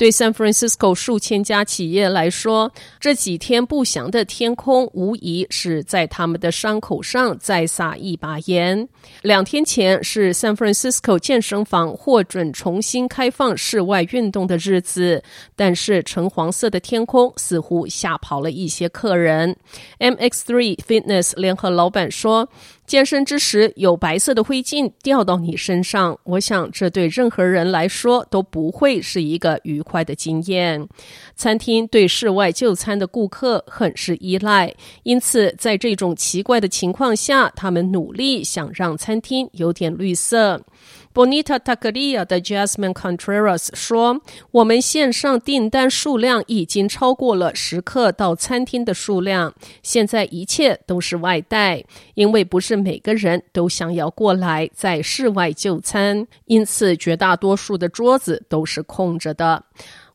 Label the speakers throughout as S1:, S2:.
S1: 对 San Francisco 数千家企业来说，这几天不祥的天空无疑是在他们的伤口上再撒一把盐。两天前是 San Francisco 健身房获准重新开放室外运动的日子，但是橙黄色的天空似乎吓跑了一些客人。MX3 Fitness 联合老板说。健身之时有白色的灰烬掉到你身上，我想这对任何人来说都不会是一个愉快的经验。餐厅对室外就餐的顾客很是依赖，因此在这种奇怪的情况下，他们努力想让餐厅有点绿色。Bonita Taqueria 的 Jasmine Contreras 说：“我们线上订单数量已经超过了食客到餐厅的数量。现在一切都是外带，因为不是每个人都想要过来在室外就餐，因此绝大多数的桌子都是空着的。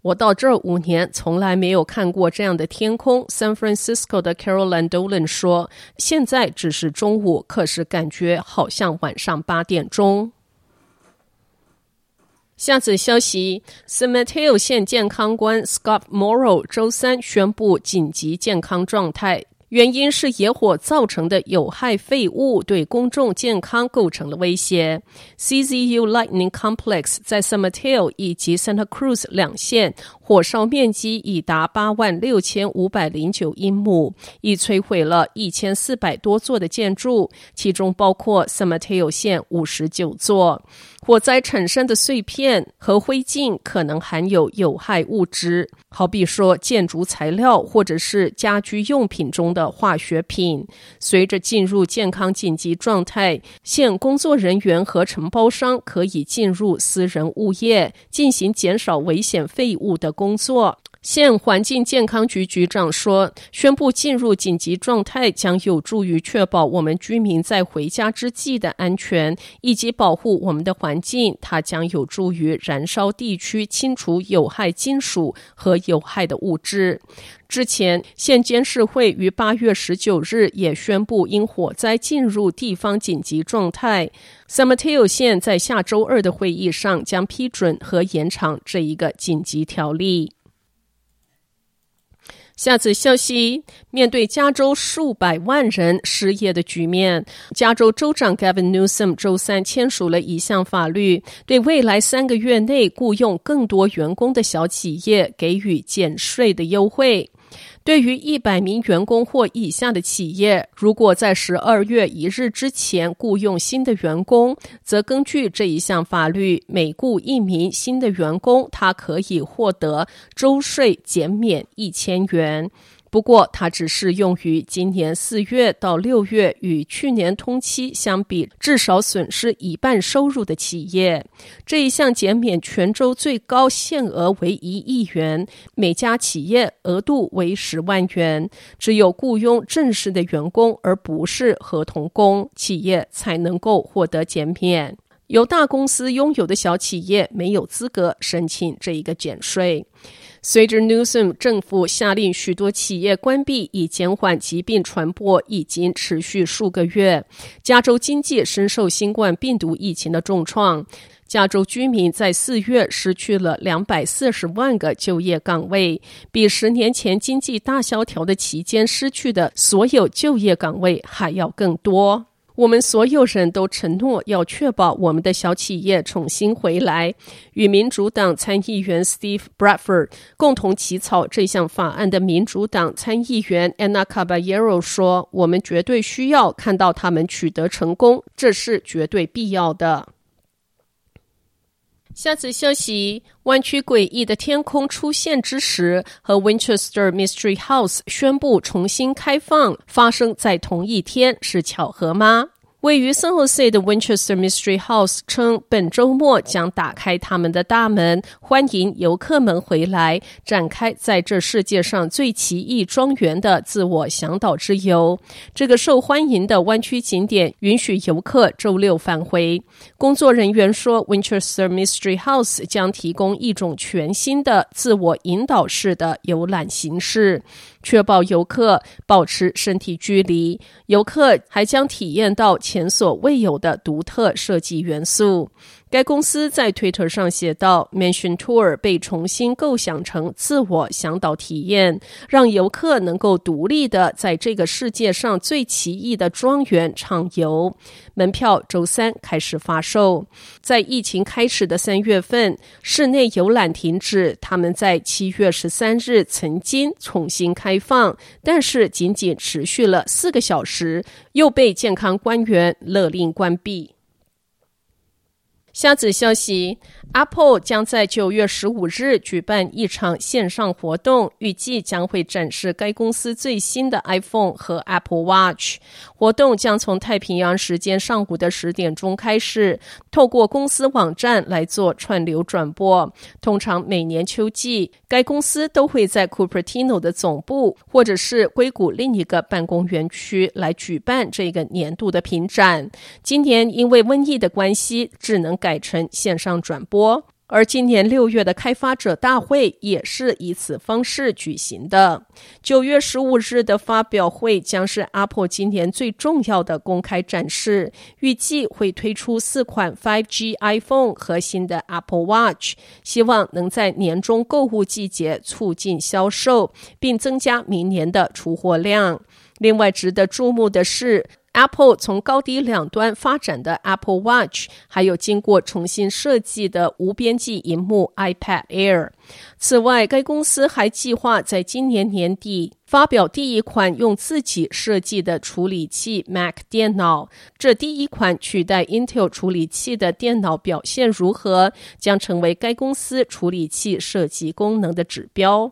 S1: 我到这五年从来没有看过这样的天空。”San Francisco 的 Caroline Dolan 说：“现在只是中午，可是感觉好像晚上八点钟。”下次消息：San Mateo 县健康官 Scott Morrow 周三宣布紧急健康状态。原因是野火造成的有害废物对公众健康构成了威胁。CZU Lightning Complex 在 San Mateo 以及 Santa Cruz 两县火烧面积已达八万六千五百零九英亩，已摧毁了一千四百多座的建筑，其中包括 s a m a t e o 县五十九座。火灾产生的碎片和灰烬可能含有有害物质，好比说建筑材料或者是家居用品中的化学品。随着进入健康紧急状态，现工作人员和承包商可以进入私人物业进行减少危险废物的工作。县环境健康局局长说：“宣布进入紧急状态将有助于确保我们居民在回家之际的安全，以及保护我们的环境。它将有助于燃烧地区清除有害金属和有害的物质。”之前，县监事会于八月十九日也宣布因火灾进入地方紧急状态。s a m a t e o 县在下周二的会议上将批准和延长这一个紧急条例。下次消息，面对加州数百万人失业的局面，加州州长 Gavin Newsom 周三签署了一项法律，对未来三个月内雇佣更多员工的小企业给予减税的优惠。对于一百名员工或以下的企业，如果在十二月一日之前雇佣新的员工，则根据这一项法律，每雇一名新的员工，他可以获得周税减免一千元。不过，它只适用于今年四月到六月与去年同期相比至少损失一半收入的企业。这一项减免全州最高限额为一亿元，每家企业额度为十万元。只有雇佣正式的员工，而不是合同工，企业才能够获得减免。由大公司拥有的小企业没有资格申请这一个减税。随着 Newsom 政府下令许多企业关闭以减缓疾病传播，已经持续数个月。加州经济深受新冠病毒疫情的重创，加州居民在四月失去了两百四十万个就业岗位，比十年前经济大萧条的期间失去的所有就业岗位还要更多。我们所有人都承诺要确保我们的小企业重新回来。与民主党参议员 Steve Bradford 共同起草这项法案的民主党参议员 Ana Caballero 说：“我们绝对需要看到他们取得成功，这是绝对必要的。”下次消息：弯曲诡异的天空出现之时，和 Winchester Mystery House 宣布重新开放发生在同一天，是巧合吗？位于 San Jose 的 Winchester Mystery House 称，本周末将打开他们的大门，欢迎游客们回来，展开在这世界上最奇异庄园的自我向导之游。这个受欢迎的湾区景点允许游客周六返回。工作人员说，Winchester Mystery House 将提供一种全新的自我引导式的游览形式。确保游客保持身体距离，游客还将体验到前所未有的独特设计元素。该公司在推特上写道：“Mansion Tour 被重新构想成自我向导体验，让游客能够独立地在这个世界上最奇异的庄园畅游。门票周三开始发售。在疫情开始的三月份，室内游览停止。他们在七月十三日曾经重新开放，但是仅仅持续了四个小时，又被健康官员勒令关闭。”下子消息：Apple 将在九月十五日举办一场线上活动，预计将会展示该公司最新的 iPhone 和 Apple Watch。活动将从太平洋时间上午的十点钟开始，透过公司网站来做串流转播。通常每年秋季，该公司都会在 Cupertino 的总部或者是硅谷另一个办公园区来举办这个年度的评展。今年因为瘟疫的关系，只能改成线上转播，而今年六月的开发者大会也是以此方式举行的。九月十五日的发表会将是 Apple 今年最重要的公开展示，预计会推出四款 5G iPhone 和新的 Apple Watch，希望能在年中购物季节促进销售，并增加明年的出货量。另外，值得注目的是，Apple 从高低两端发展的 Apple Watch，还有经过重新设计的无边际萤幕 iPad Air。此外，该公司还计划在今年年底发表第一款用自己设计的处理器 Mac 电脑。这第一款取代 Intel 处理器的电脑表现如何，将成为该公司处理器设计功能的指标。